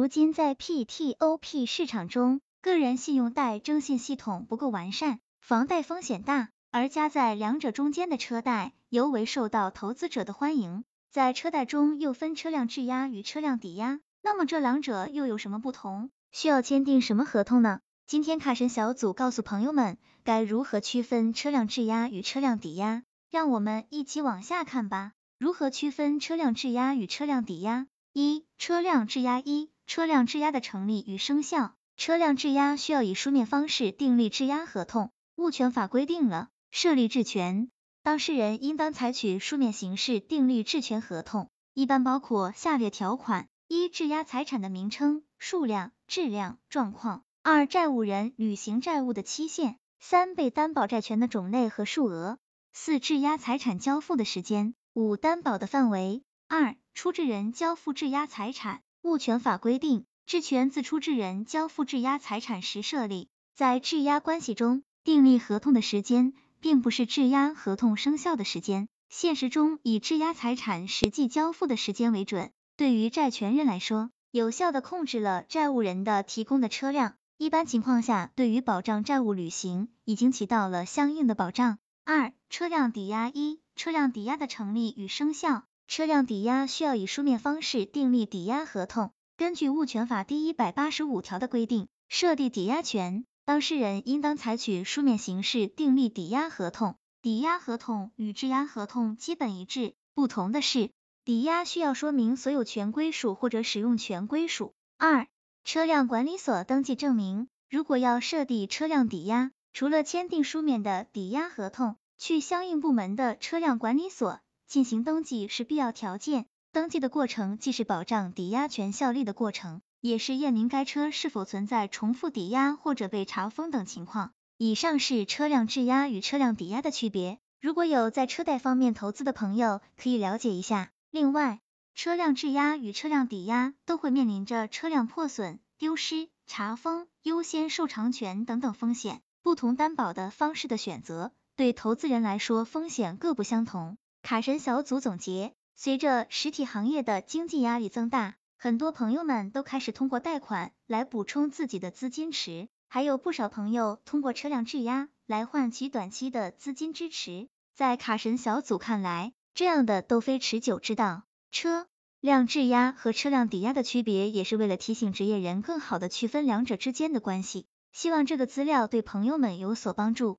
如今在 PTOP 市场中，个人信用贷征信系统不够完善，房贷风险大，而夹在两者中间的车贷尤为受到投资者的欢迎。在车贷中又分车辆质押与车辆抵押，那么这两者又有什么不同？需要签订什么合同呢？今天卡神小组告诉朋友们该如何区分车辆质押与车辆抵押，让我们一起往下看吧。如何区分车辆质押与车辆抵押？一、车辆质押一、车辆质押的成立与生效。车辆质押需要以书面方式订立质押合同。物权法规定了设立质权，当事人应当采取书面形式订立质权合同，一般包括下列条款：一、质押财产的名称、数量、质量、状况；二、债务人履行债务的期限；三、被担保债权的种类和数额；四、质押财产交付的时间；五、担保的范围。二、出质人交付质押财产。物权法规定。质权自出质人交付质押财产时设立，在质押关系中订立合同的时间，并不是质押合同生效的时间，现实中以质押财产实际交付的时间为准。对于债权人来说，有效的控制了债务人的提供的车辆，一般情况下，对于保障债务履行已经起到了相应的保障。二、车辆抵押一、车辆抵押的成立与生效，车辆抵押需要以书面方式订立抵押合同。根据物权法第一百八十五条的规定，设立抵押权，当事人应当采取书面形式订立抵押合同。抵押合同与质押合同基本一致，不同的是，抵押需要说明所有权归属或者使用权归属。二、车辆管理所登记证明，如果要设立车辆抵押，除了签订书面的抵押合同，去相应部门的车辆管理所进行登记是必要条件。登记的过程既是保障抵押权效力的过程，也是验明该车是否存在重复抵押或者被查封等情况。以上是车辆质押与车辆抵押的区别，如果有在车贷方面投资的朋友，可以了解一下。另外，车辆质押与车辆抵押都会面临着车辆破损、丢失、查封、优先受偿权等等风险，不同担保的方式的选择，对投资人来说风险各不相同。卡神小组总结。随着实体行业的经济压力增大，很多朋友们都开始通过贷款来补充自己的资金池，还有不少朋友通过车辆质押来换取短期的资金支持。在卡神小组看来，这样的都非持久之道。车辆质押和车辆抵押的区别，也是为了提醒职业人更好的区分两者之间的关系。希望这个资料对朋友们有所帮助。